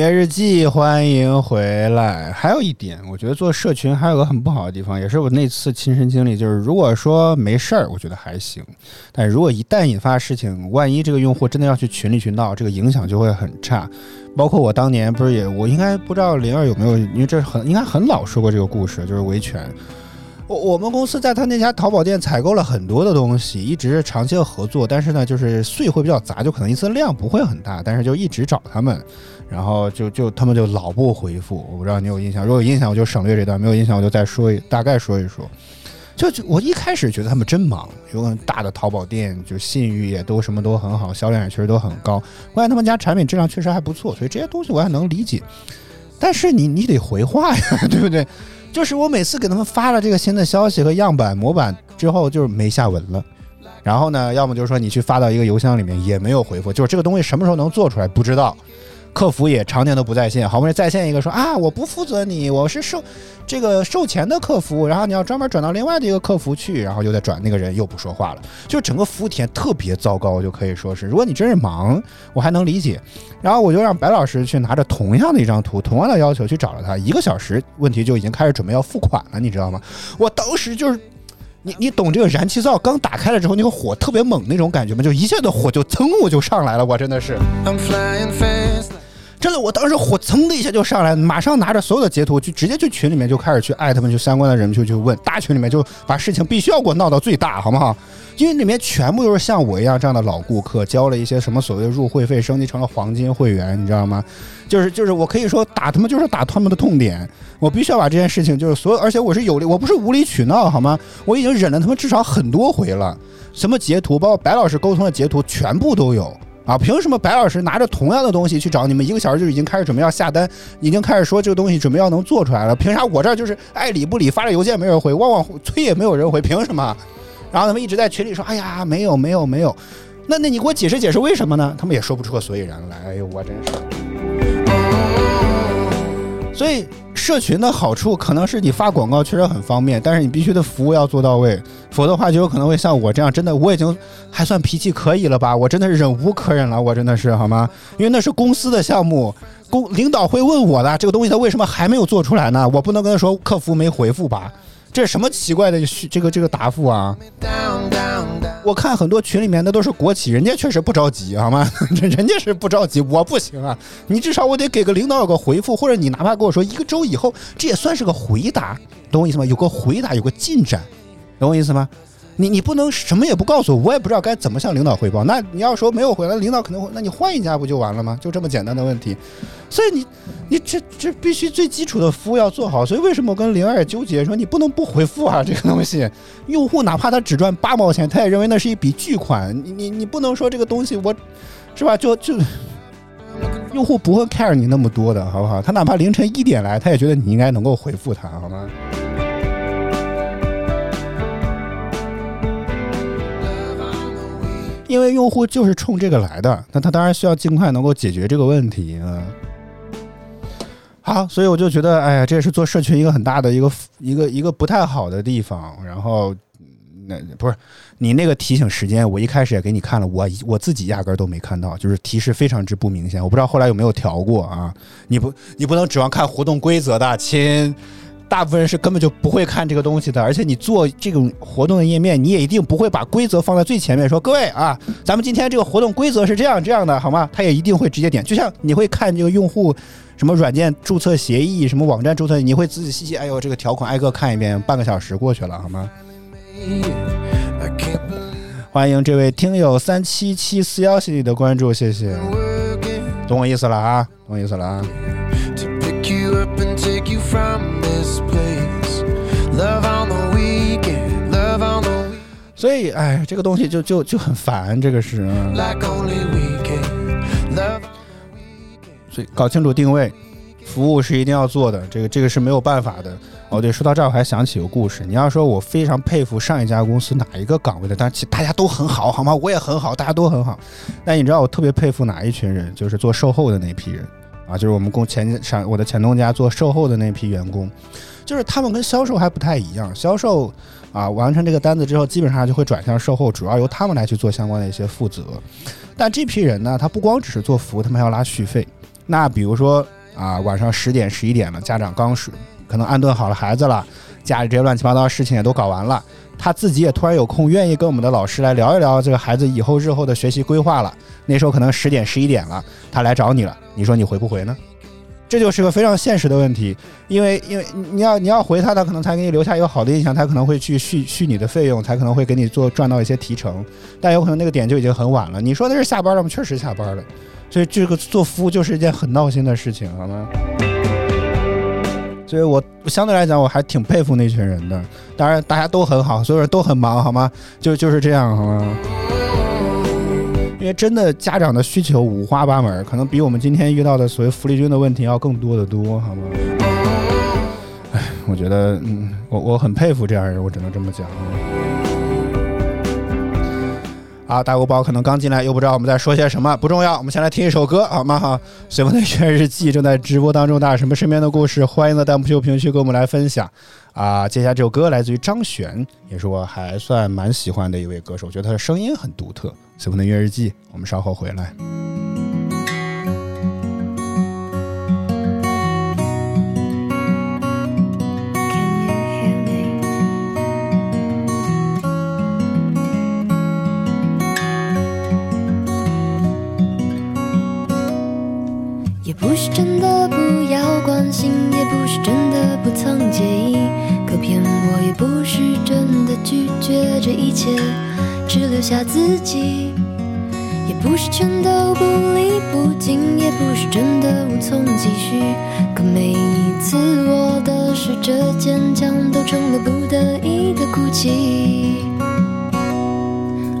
随风的音乐日记，欢迎回来。还有一点，我觉得做社群还有个很不好的地方，也是我那次亲身经历，就是如果说没事儿，我觉得还行；但如果一旦引发事情，万一这个用户真的要去群里去闹，这个影响就会很差。包括我当年不是也，我应该不知道灵儿有没有，因为这很应该很老说过这个故事，就是维权。我我们公司在他那家淘宝店采购了很多的东西，一直是长期的合作，但是呢，就是税会比较杂，就可能一次量不会很大，但是就一直找他们，然后就就他们就老不回复，我不知道你有印象，如果有印象我就省略这段，没有印象我就再说一大概说一说。就就我一开始觉得他们真忙，有很大的淘宝店，就信誉也都什么都很好，销量也确实都很高。关键他们家产品质量确实还不错，所以这些东西我还能理解。但是你你得回话呀，对不对？就是我每次给他们发了这个新的消息和样板模板之后，就是没下文了。然后呢，要么就是说你去发到一个邮箱里面也没有回复，就是这个东西什么时候能做出来不知道。客服也常年都不在线，好不容易在线一个说啊，我不负责你，我是售这个售前的客服，然后你要专门转到另外的一个客服去，然后又再转那个人又不说话了，就整个服务体验特别糟糕，就可以说是，如果你真是忙，我还能理解。然后我就让白老师去拿着同样的一张图，同样的要求去找了他，一个小时问题就已经开始准备要付款了，你知道吗？我当时就是。你你懂这个燃气灶刚打开了之后，那个火特别猛那种感觉吗？就一下子火就噌我就上来了，我真的是。真的，我当时火噌的一下就上来，马上拿着所有的截图，就直接去群里面就开始去艾特们，就相关的人就去问，大群里面就把事情必须要给我闹到最大，好不好？因为里面全部都是像我一样这样的老顾客，交了一些什么所谓的入会费，升级成了黄金会员，你知道吗？就是就是我可以说打他们就是打他们的痛点，我必须要把这件事情就是所有，而且我是有理，我不是无理取闹，好吗？我已经忍了他们至少很多回了，什么截图，包括白老师沟通的截图，全部都有。啊，凭什么白老师拿着同样的东西去找你们，一个小时就已经开始准备要下单，已经开始说这个东西准备要能做出来了？凭啥我这儿就是爱理不理，发了邮件没人回，旺旺催也没有人回，凭什么？然后他们一直在群里说，哎呀，没有没有没有，那那你给我解释解释为什么呢？他们也说不出个所以然来。哎呦，我真是。所以社群的好处可能是你发广告确实很方便，但是你必须的服务要做到位，否则的话就有可能会像我这样，真的我已经还算脾气可以了吧？我真的是忍无可忍了，我真的是好吗？因为那是公司的项目，公领导会问我的这个东西他为什么还没有做出来呢？我不能跟他说客服没回复吧？这什么奇怪的这个这个答复啊？我看很多群里面那都是国企，人家确实不着急，好吗？人 人家是不着急，我不行啊！你至少我得给个领导有个回复，或者你哪怕跟我说一个周以后，这也算是个回答，懂我意思吗？有个回答，有个进展，懂我意思吗？你你不能什么也不告诉我，我也不知道该怎么向领导汇报。那你要说没有回来，领导可能会，那你换一家不就完了吗？就这么简单的问题。所以你你这这必须最基础的服务要做好。所以为什么我跟灵儿纠结说你不能不回复啊？这个东西，用户哪怕他只赚八毛钱，他也认为那是一笔巨款。你你你不能说这个东西我，是吧？就就。用户不会 care 你那么多的，好不好？他哪怕凌晨一点来，他也觉得你应该能够回复他，好吗？因为用户就是冲这个来的，那他当然需要尽快能够解决这个问题啊。好，所以我就觉得，哎呀，这也是做社群一个很大的一个一个一个不太好的地方。然后，那不是你那个提醒时间，我一开始也给你看了，我我自己压根儿都没看到，就是提示非常之不明显。我不知道后来有没有调过啊？你不你不能指望看活动规则的，亲。大部分人是根本就不会看这个东西的，而且你做这种活动的页面，你也一定不会把规则放在最前面，说各位啊，咱们今天这个活动规则是这样这样的，好吗？他也一定会直接点，就像你会看这个用户什么软件注册协议、什么网站注册，你会仔仔细细，哎呦，这个条款挨个看一遍，半个小时过去了，好吗？欢迎这位听友三七七四幺系列的关注，谢谢，懂我意思了啊，懂我意思了啊。This place. Love on the weekend, love on the weekend, 所以，哎，这个东西就就就很烦，这个是。嗯 like only we can. Love. 所以搞清楚定位，服务是一定要做的，这个这个是没有办法的。哦，对，说到这儿我还想起个故事。你要说我非常佩服上一家公司哪一个岗位的，但其实大家都很好，好吗？我也很好，大家都很好。但你知道我特别佩服哪一群人？就是做售后的那批人啊，就是我们公前上我的前东家做售后的那批员工，就是他们跟销售还不太一样。销售啊，完成这个单子之后，基本上就会转向售后，主要由他们来去做相关的一些负责。但这批人呢，他不光只是做服务，他们还要拉续费。那比如说啊，晚上十点、十一点了，家长刚睡，可能安顿好了孩子了，家里这些乱七八糟的事情也都搞完了，他自己也突然有空，愿意跟我们的老师来聊一聊这个孩子以后日后的学习规划了。那时候可能十点、十一点了，他来找你了，你说你回不回呢？这就是个非常现实的问题，因为因为你要你要回他，他可能才给你留下一个好的印象，他可能会去续续你的费用，才可能会给你做赚到一些提成，但有可能那个点就已经很晚了。你说的是下班了吗？确实下班了，所以这个做服务就是一件很闹心的事情，好吗？所以我相对来讲我还挺佩服那群人的。当然大家都很好，所有人都很忙，好吗？就就是这样，好吗？因为真的家长的需求五花八门，可能比我们今天遇到的所谓福利军的问题要更多的多，好吗？哎，我觉得，嗯，我我很佩服这样人，我只能这么讲。啊，大国宝可能刚进来，又不知道我们在说些什么，不重要。我们先来听一首歌，好吗？哈，随风的音乐日记正在直播当中，大家什么身边的故事，欢迎在弹幕区评论区跟我们来分享。啊，接下来这首歌来自于张悬，也是我还算蛮喜欢的一位歌手，我觉得他的声音很独特。随风的月日记，我们稍后回来。也不是真的不要关心，也不是真的不曾介意，可偏我也不是真的拒绝这一切，只留下自己。也不是全都不离不弃，也不是真的无从继续。可每一次我的试着坚强，都成了不得已的哭泣。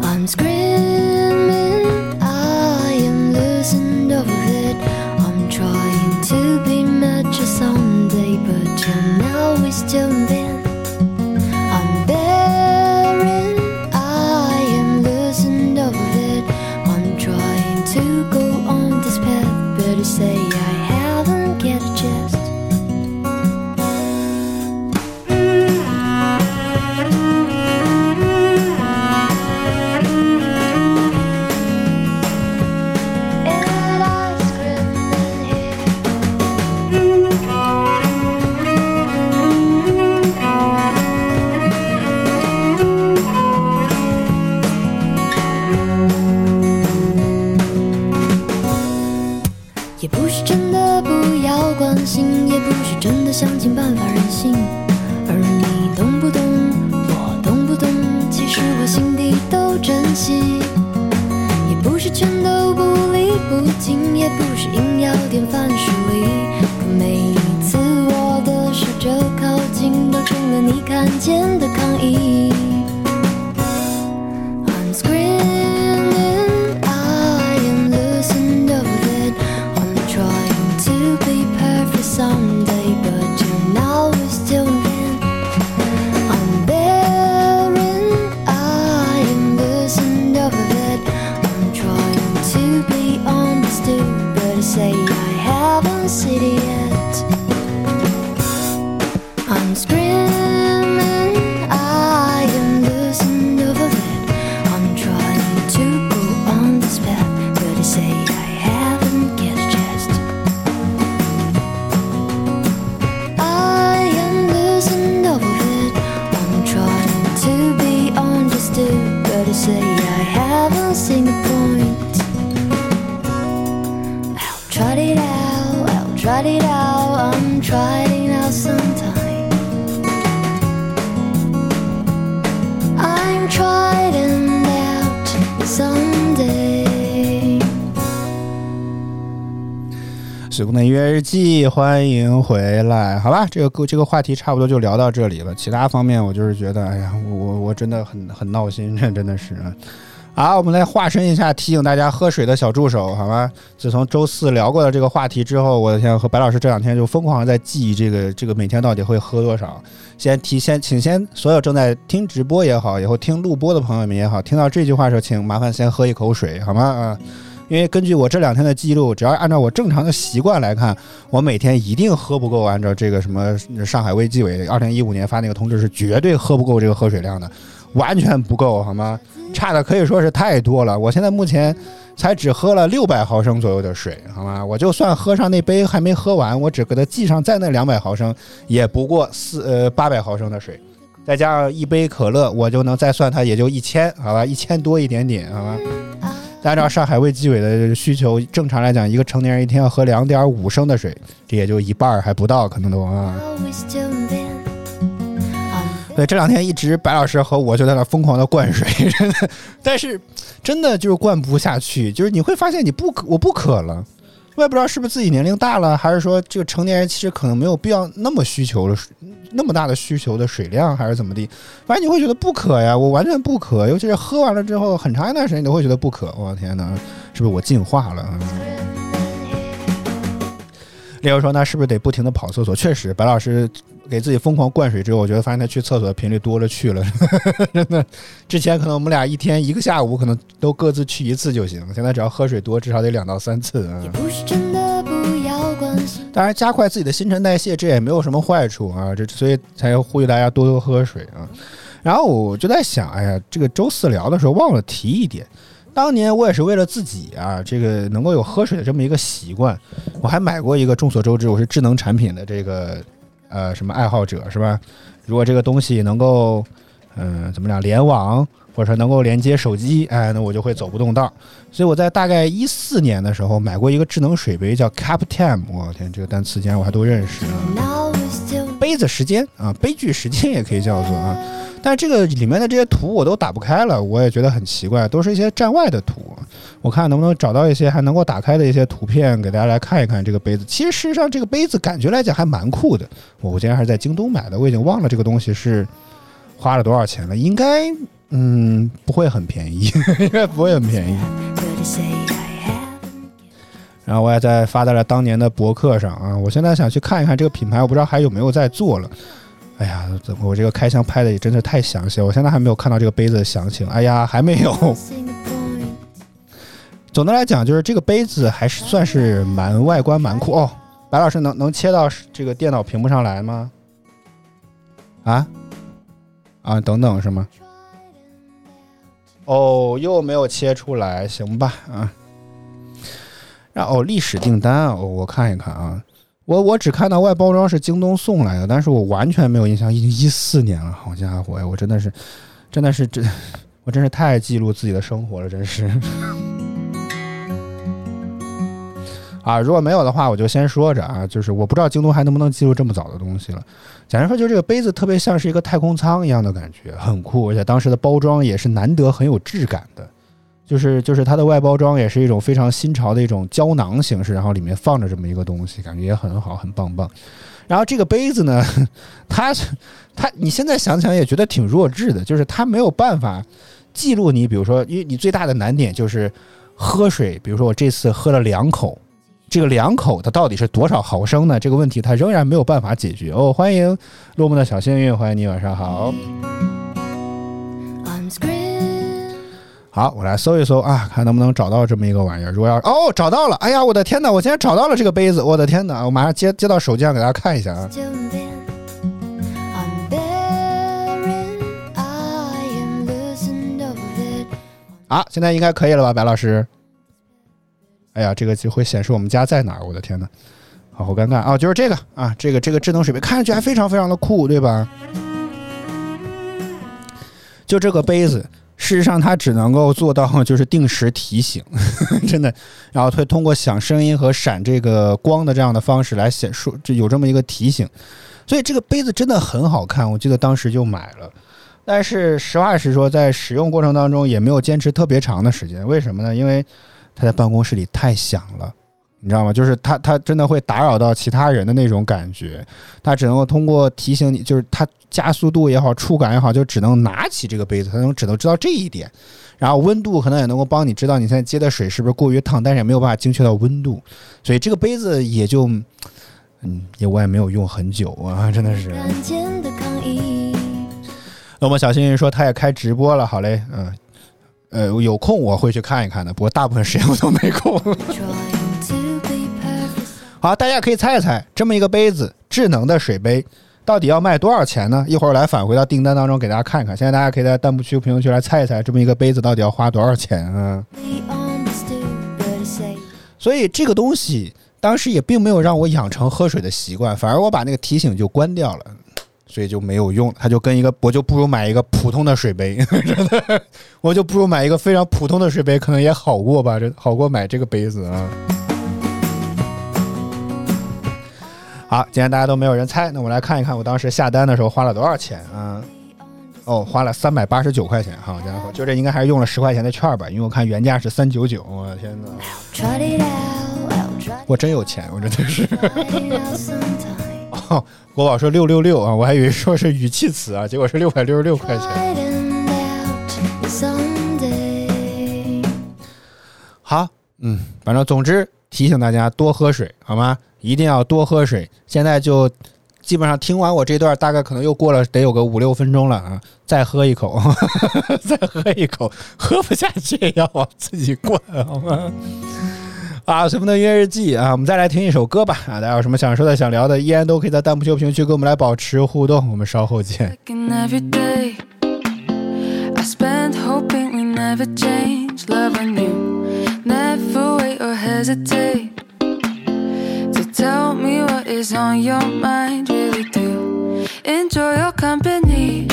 I'm screaming, to me 情，也不是硬要典范疏离。可每一次我的试着靠近，都成了你看见的抗议。水工的音乐日记，欢迎回来。好吧，这个这个话题差不多就聊到这里了。其他方面，我就是觉得，哎呀，我我真的很很闹心，这真的是。好，我们来化身一下提醒大家喝水的小助手，好吗？自从周四聊过了这个话题之后，我的天，和白老师这两天就疯狂在记忆这个这个每天到底会喝多少。先提先，请先所有正在听直播也好，以后听录播的朋友们也好，听到这句话的时候，请麻烦先喝一口水，好吗？啊。因为根据我这两天的记录，只要按照我正常的习惯来看，我每天一定喝不够。按照这个什么上海卫计委二零一五年发那个通知，是绝对喝不够这个喝水量的，完全不够，好吗？差的可以说是太多了。我现在目前才只喝了六百毫升左右的水，好吗？我就算喝上那杯还没喝完，我只给它记上再那两百毫升，也不过四呃八百毫升的水，再加上一杯可乐，我就能再算它也就一千，好吧？一千多一点点，好吧？大家知道上海卫计委的需求，正常来讲，一个成年人一天要喝两点五升的水，这也就一半还不到，可能都啊。对，这两天一直白老师和我就在那疯狂的灌水，真的，但是真的就是灌不下去，就是你会发现你不渴，我不渴了。我也不知道是不是自己年龄大了，还是说这个成年人其实可能没有必要那么需求了，那么大的需求的水量，还是怎么地？反正你会觉得不渴呀，我完全不渴，尤其是喝完了之后，很长一段时间你都会觉得不渴。我天哪，是不是我进化了？猎友说：“那是不是得不停的跑厕所？”确实，白老师给自己疯狂灌水之后，我觉得发现他去厕所的频率多了去了，真的。之前可能我们俩一天一个下午可能都各自去一次就行，现在只要喝水多，至少得两到三次啊。也不是真的不要关心。当然，加快自己的新陈代谢，这也没有什么坏处啊。这所以才呼吁大家多多喝水啊。然后我就在想，哎呀，这个周四聊的时候忘了提一点，当年我也是为了自己啊，这个能够有喝水的这么一个习惯，我还买过一个。众所周知，我是智能产品的这个呃什么爱好者是吧？如果这个东西能够嗯、怎么讲联网，或者说能够连接手机，哎，那我就会走不动道。所以我在大概一四年的时候买过一个智能水杯，叫 Captime。我天，这个单词竟然我还都认识！杯子时间啊，悲剧时间也可以叫做啊。但这个里面的这些图我都打不开了，我也觉得很奇怪，都是一些站外的图。我看能不能找到一些还能够打开的一些图片，给大家来看一看这个杯子。其实事实上这个杯子感觉来讲还蛮酷的。我今天还是在京东买的，我已经忘了这个东西是花了多少钱了，应该嗯不会很便宜，应该不会很便宜。然后我也在发在了当年的博客上啊。我现在想去看一看这个品牌，我不知道还有没有在做了。哎呀，怎么我这个开箱拍的也真是太详细了，我现在还没有看到这个杯子的详情。哎呀，还没有。总的来讲，就是这个杯子还是算是蛮外观蛮酷哦。白老师能能切到这个电脑屏幕上来吗？啊啊，等等是吗？哦，又没有切出来，行吧啊。然后，历史订单啊，哦，我看一看啊。我我只看到外包装是京东送来的，但是我完全没有印象，已经一四年了，好家伙呀！我真的是，真的是真，我真是太记录自己的生活了，真是。啊，如果没有的话，我就先说着啊，就是我不知道京东还能不能记录这么早的东西了。简单说，就这个杯子特别像是一个太空舱一样的感觉，很酷，而且当时的包装也是难得很有质感的。就是就是它的外包装也是一种非常新潮的一种胶囊形式，然后里面放着这么一个东西，感觉也很好，很棒棒。然后这个杯子呢，它它你现在想想也觉得挺弱智的，就是它没有办法记录你，比如说，因为你最大的难点就是喝水，比如说我这次喝了两口，这个两口它到底是多少毫升呢？这个问题它仍然没有办法解决。哦，欢迎落寞的小幸运，欢迎你，晚上好。好，我来搜一搜啊，看能不能找到这么一个玩意儿。如果要哦，找到了！哎呀，我的天哪，我竟然找到了这个杯子！我的天哪，我马上接接到手机上给大家看一下啊。啊，现在应该可以了吧，白老师？哎呀，这个就会显示我们家在哪儿，我的天呐，好好尴尬啊！就是这个啊，这个这个智能水杯看上去还非常非常的酷，对吧？就这个杯子，事实上它只能够做到就是定时提醒，真的，然后会通过响声音和闪这个光的这样的方式来显示，就有这么一个提醒。所以这个杯子真的很好看，我记得当时就买了。但是实话实说，在使用过程当中也没有坚持特别长的时间。为什么呢？因为它在办公室里太响了，你知道吗？就是他他真的会打扰到其他人的那种感觉。他只能够通过提醒你，就是他加速度也好，触感也好，就只能拿起这个杯子，他能只能知道这一点。然后温度可能也能够帮你知道你现在接的水是不是过于烫，但是也没有办法精确到温度。所以这个杯子也就，嗯，也我也没有用很久啊，真的是。人间的抗议。那么小幸运说他也开直播了，好嘞，嗯，呃，有空我会去看一看的，不过大部分时间我都没空。好，大家可以猜一猜，这么一个杯子，智能的水杯，到底要卖多少钱呢？一会儿来返回到订单当中给大家看看。现在大家可以在弹幕区、评论区来猜一猜，这么一个杯子到底要花多少钱啊？所以这个东西当时也并没有让我养成喝水的习惯，反而我把那个提醒就关掉了。所以就没有用，它就跟一个，我就不如买一个普通的水杯，真的，我就不如买一个非常普通的水杯，可能也好过吧，这好过买这个杯子啊。好，既然大家都没有人猜，那我们来看一看我当时下单的时候花了多少钱啊？哦，花了三百八十九块钱，好家伙，就这应该还是用了十块钱的券儿吧，因为我看原价是三九九，我的天哪 我真有钱，我真的是。国宝说六六六啊，我还以为说是语气词啊，结果是六百六十六块钱。好，嗯，反正总之提醒大家多喝水，好吗？一定要多喝水。现在就基本上听完我这段，大概可能又过了得有个五六分钟了啊，再喝一口，再喝一口，喝不下去也要往自己灌，好吗？啊，随风的音乐日记啊，我们再来听一首歌吧啊！大家有什么想说的、想聊的，依然都可以在弹幕区、评论区跟我们来保持互动。我们稍后见。Tell me what is on your mind. Really do enjoy your company.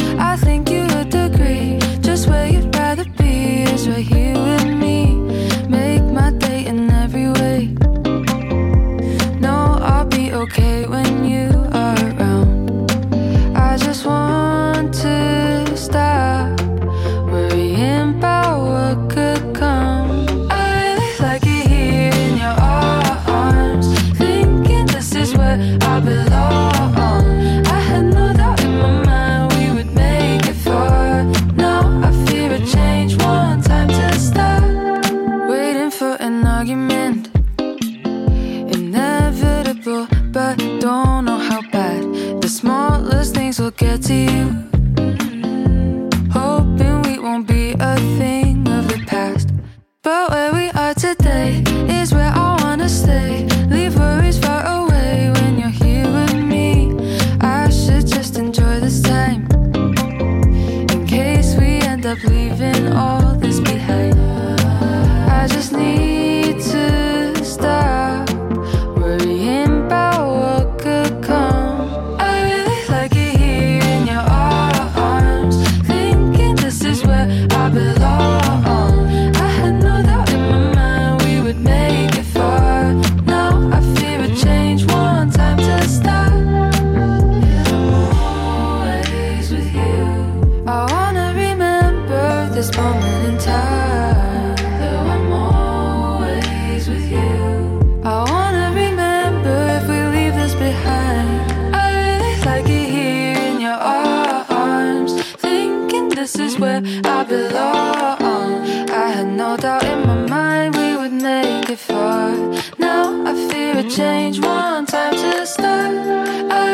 Now I fear a change, one time to start. I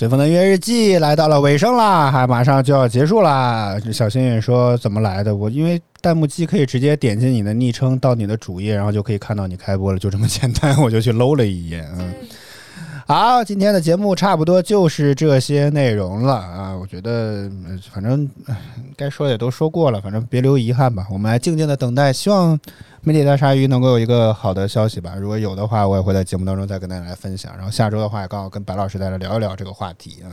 随风的音乐日记来到了尾声啦，还马上就要结束啦。小星也说怎么来的？我因为弹幕机可以直接点进你的昵称到你的主页，然后就可以看到你开播了，就这么简单，我就去搂了一眼。嗯，好，今天的节目差不多就是这些内容了啊。我觉得反正该说的也都说过了，反正别留遗憾吧。我们来静静的等待，希望媒体大鲨鱼能够有一个好的消息吧。如果有的话，我也会在节目当中再跟大家来分享。然后下周的话，刚好跟白老师再来聊一聊这个话题啊。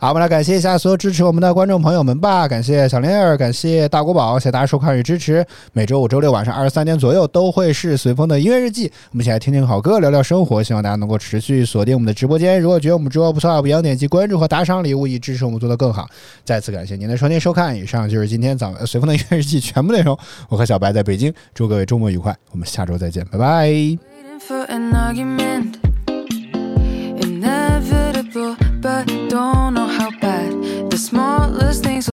好，我们来感谢一下所有支持我们的观众朋友们吧，感谢小莲儿，感谢大国宝，谢谢大家收看与支持。每周五、周六晚上二十三点左右都会是随风的音乐日记，我们一起来听听好歌，聊聊生活。希望大家能够持续锁定我们的直播间。如果觉得我们直播不错，不要点击关注和打赏礼物，以支持我们做得更好。再次感谢您的收听收看，以上就是今天早随风的音乐日记全部内容。我和小白在北京，祝各位周末愉快，我们下周再见，拜拜。but don't know how bad. The smallest things